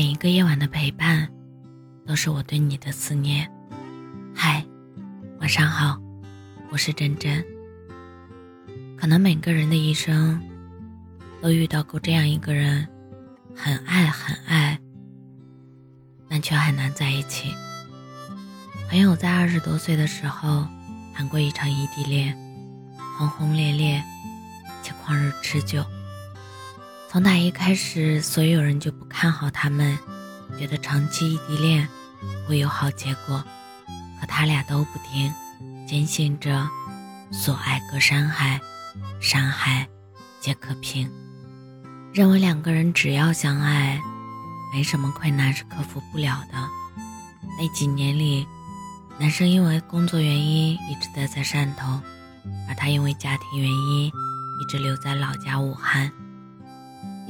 每一个夜晚的陪伴，都是我对你的思念。嗨，晚上好，我是真真。可能每个人的一生，都遇到过这样一个人，很爱很爱，但却很难在一起。朋友在二十多岁的时候谈过一场异地恋，轰轰烈烈且旷日持久。从大一开始，所有人就不看好他们，觉得长期异地恋会有好结果。可他俩都不听，坚信着所爱隔山海，山海皆可平，认为两个人只要相爱，没什么困难是克服不了的。那几年里，男生因为工作原因一直待在汕头，而他因为家庭原因一直留在老家武汉。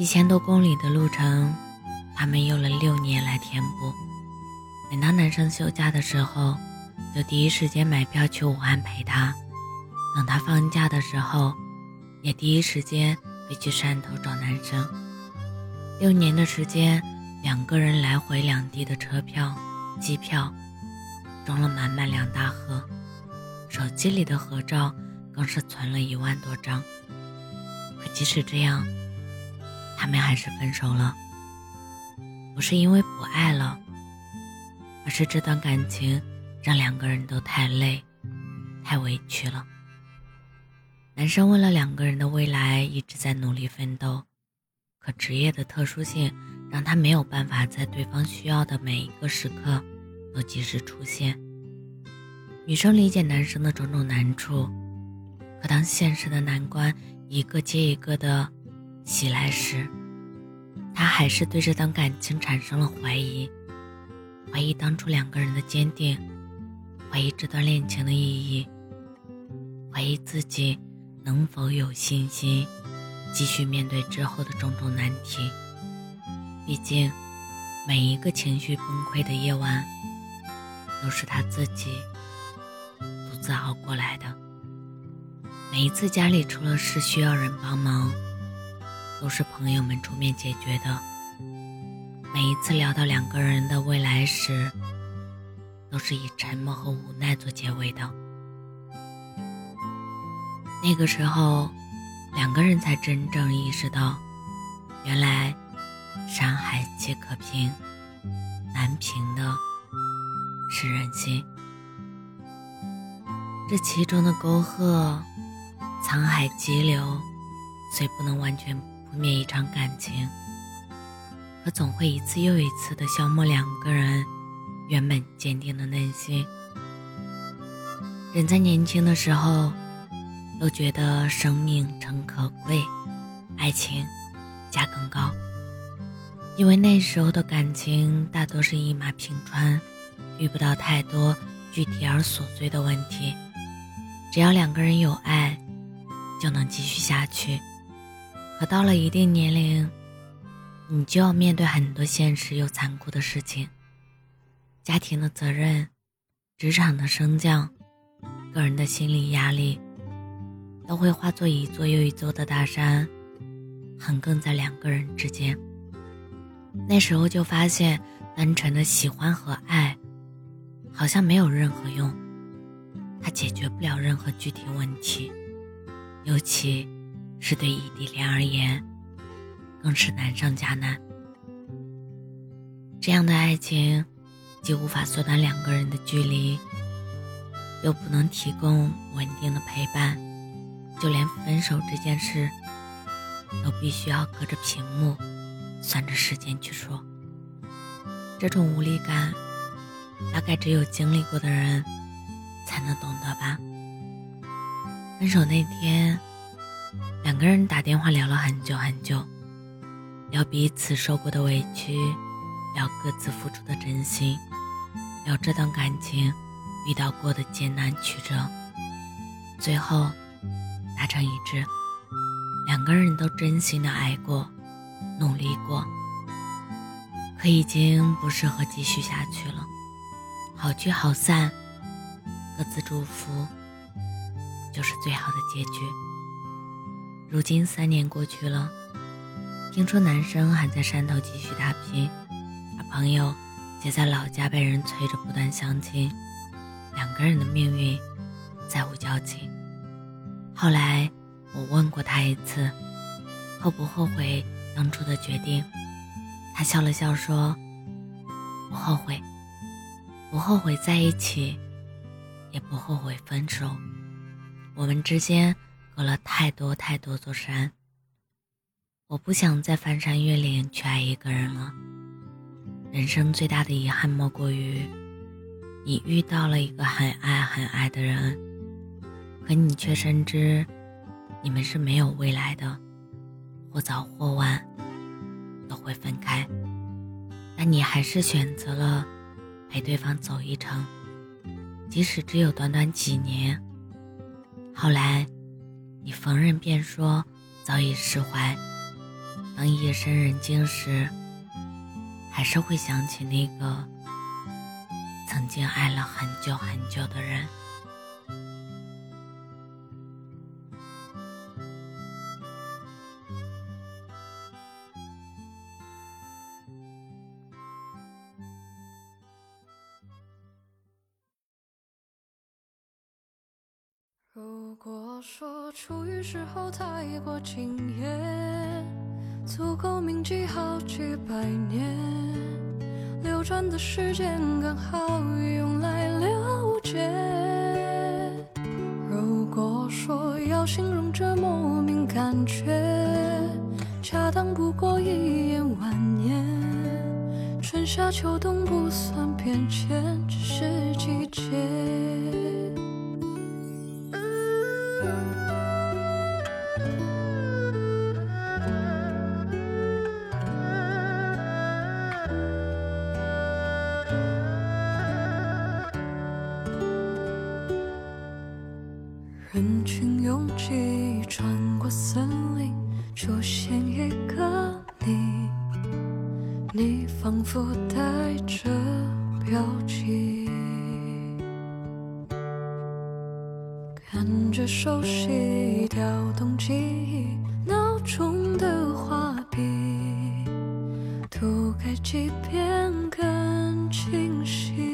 一千多公里的路程，他们用了六年来填补。每当男生休假的时候，就第一时间买票去武汉陪他；等他放假的时候，也第一时间飞去汕头找男生。六年的时间，两个人来回两地的车票、机票，装了满满两大盒，手机里的合照更是存了一万多张。可即使这样，他们还是分手了，不是因为不爱了，而是这段感情让两个人都太累、太委屈了。男生为了两个人的未来一直在努力奋斗，可职业的特殊性让他没有办法在对方需要的每一个时刻都及时出现。女生理解男生的种种难处，可当现实的难关一个接一个的……袭来时，他还是对这段感情产生了怀疑，怀疑当初两个人的坚定，怀疑这段恋情的意义，怀疑自己能否有信心继续面对之后的种种难题。毕竟，每一个情绪崩溃的夜晚，都是他自己独自熬过来的。每一次家里出了事需要人帮忙。都是朋友们出面解决的。每一次聊到两个人的未来时，都是以沉默和无奈做结尾的。那个时候，两个人才真正意识到，原来山海皆可平，难平的是人心。这其中的沟壑、沧海急流，虽不能完全。扑灭一场感情，可总会一次又一次的消磨两个人原本坚定的内心。人在年轻的时候，都觉得生命诚可贵，爱情价更高，因为那时候的感情大多是一马平川，遇不到太多具体而琐碎的问题，只要两个人有爱，就能继续下去。可到了一定年龄，你就要面对很多现实又残酷的事情，家庭的责任、职场的升降、个人的心理压力，都会化作一座又一座的大山，横亘在两个人之间。那时候就发现，单纯的喜欢和爱，好像没有任何用，它解决不了任何具体问题，尤其。是对异地恋而言，更是难上加难。这样的爱情，既无法缩短两个人的距离，又不能提供稳定的陪伴，就连分手这件事，都必须要隔着屏幕，算着时间去说。这种无力感，大概只有经历过的人，才能懂得吧。分手那天。两个人打电话聊了很久很久，聊彼此受过的委屈，聊各自付出的真心，聊这段感情遇到过的艰难曲折，最后达成一致，两个人都真心的爱过，努力过，可已经不适合继续下去了，好聚好散，各自祝福，就是最好的结局。如今三年过去了，听说男生还在汕头继续打拼，而朋友姐在老家被人催着不断相亲，两个人的命运再无交集。后来我问过他一次，后不后悔当初的决定？他笑了笑说：“不后悔，不后悔在一起，也不后悔分手。我们之间隔了太多太多座山，我不想再翻山越岭去爱一个人了。人生最大的遗憾莫过于，你遇到了一个很爱很爱的人，可你却深知，你们是没有未来的，或早或晚。”都会分开，但你还是选择了陪对方走一程，即使只有短短几年。后来，你逢人便说早已释怀，当夜深人静时，还是会想起那个曾经爱了很久很久的人。如果说初遇时候太过惊艳，足够铭记好几百年，流转的时间刚好用来了解。如果说要形容这莫名感觉，恰当不过一眼万年。春夏秋冬不算变迁，只是季节。人群拥挤，穿过森林，出现一个你，你仿佛带着标记，感觉熟悉，调动记忆，脑中的画笔，涂改几遍更清晰。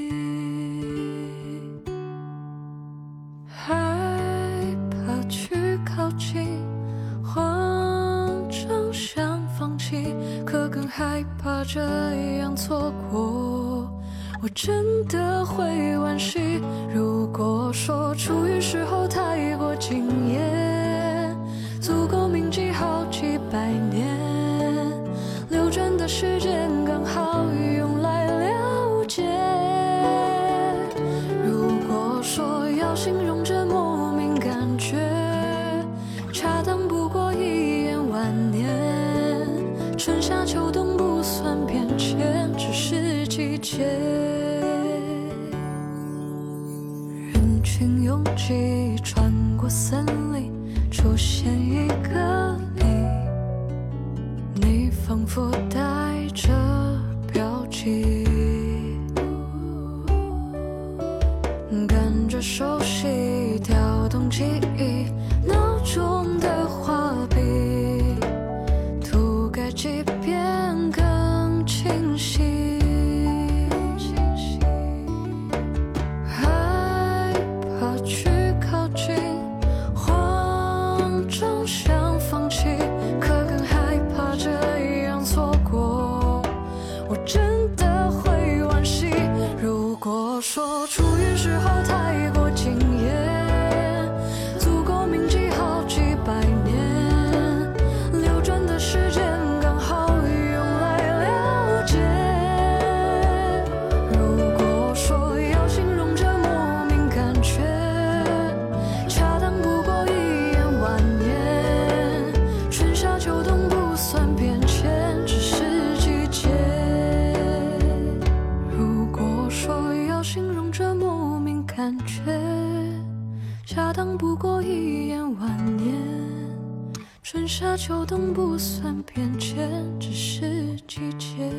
害怕这样错过，我真的会惋惜。如果说初遇时候太过。惊艳，足够铭记好几百年，流转的时间刚好群拥挤，穿过森林，出现一个你，你仿佛带着标记，感觉熟悉，调动记忆，这莫名感觉，恰当不过一眼万年。春夏秋冬不算变迁，只是季节。